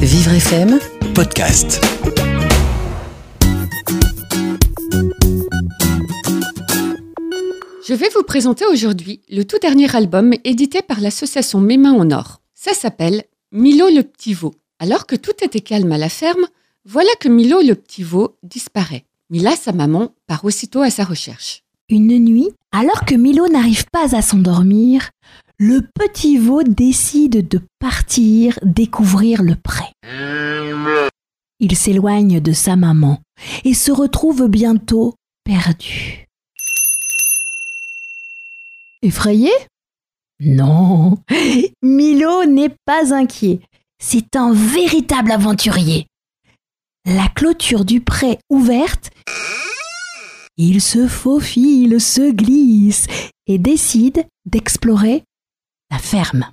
Vivre FM, podcast. Je vais vous présenter aujourd'hui le tout dernier album édité par l'association Mes Mains en Or. Ça s'appelle Milo le petit veau. Alors que tout était calme à la ferme, voilà que Milo le petit veau disparaît. Mila, sa maman, part aussitôt à sa recherche. Une nuit, alors que Milo n'arrive pas à s'endormir, le petit veau décide de partir découvrir le pré. Il s'éloigne de sa maman et se retrouve bientôt perdu. Effrayé? Non, Milo n'est pas inquiet. C'est un véritable aventurier. La clôture du pré ouverte, il se faufile, se glisse et décide d'explorer la ferme.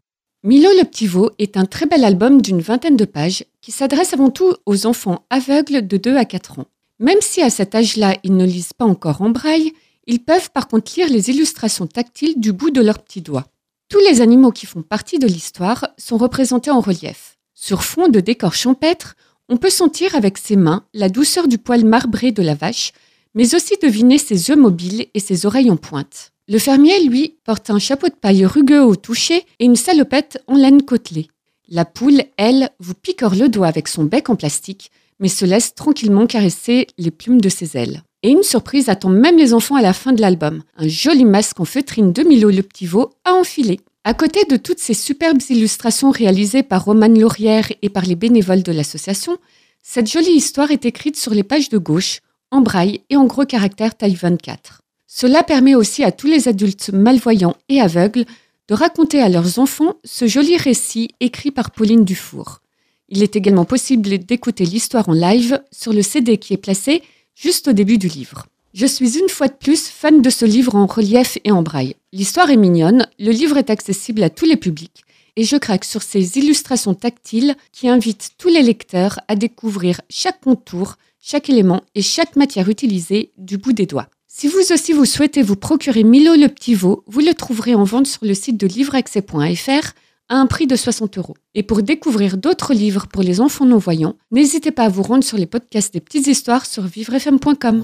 Milo le petit veau est un très bel album d'une vingtaine de pages qui s'adresse avant tout aux enfants aveugles de 2 à 4 ans. Même si à cet âge-là ils ne lisent pas encore en braille, ils peuvent par contre lire les illustrations tactiles du bout de leurs petits doigts. Tous les animaux qui font partie de l'histoire sont représentés en relief. Sur fond de décor champêtre, on peut sentir avec ses mains la douceur du poil marbré de la vache, mais aussi deviner ses yeux mobiles et ses oreilles en pointe. Le fermier, lui, porte un chapeau de paille rugueux au toucher et une salopette en laine côtelée. La poule, elle, vous picore le doigt avec son bec en plastique, mais se laisse tranquillement caresser les plumes de ses ailes. Et une surprise attend même les enfants à la fin de l'album. Un joli masque en feutrine de Milo le petit veau à enfiler. À côté de toutes ces superbes illustrations réalisées par Romane Laurière et par les bénévoles de l'association, cette jolie histoire est écrite sur les pages de gauche, en braille et en gros caractères taille 24. Cela permet aussi à tous les adultes malvoyants et aveugles de raconter à leurs enfants ce joli récit écrit par Pauline Dufour. Il est également possible d'écouter l'histoire en live sur le CD qui est placé juste au début du livre. Je suis une fois de plus fan de ce livre en relief et en braille. L'histoire est mignonne, le livre est accessible à tous les publics et je craque sur ces illustrations tactiles qui invitent tous les lecteurs à découvrir chaque contour, chaque élément et chaque matière utilisée du bout des doigts. Si vous aussi vous souhaitez vous procurer Milo le petit veau, vous le trouverez en vente sur le site de livreaccès.fr à un prix de 60 euros. Et pour découvrir d'autres livres pour les enfants non-voyants, n'hésitez pas à vous rendre sur les podcasts des petites histoires sur vivrefm.com.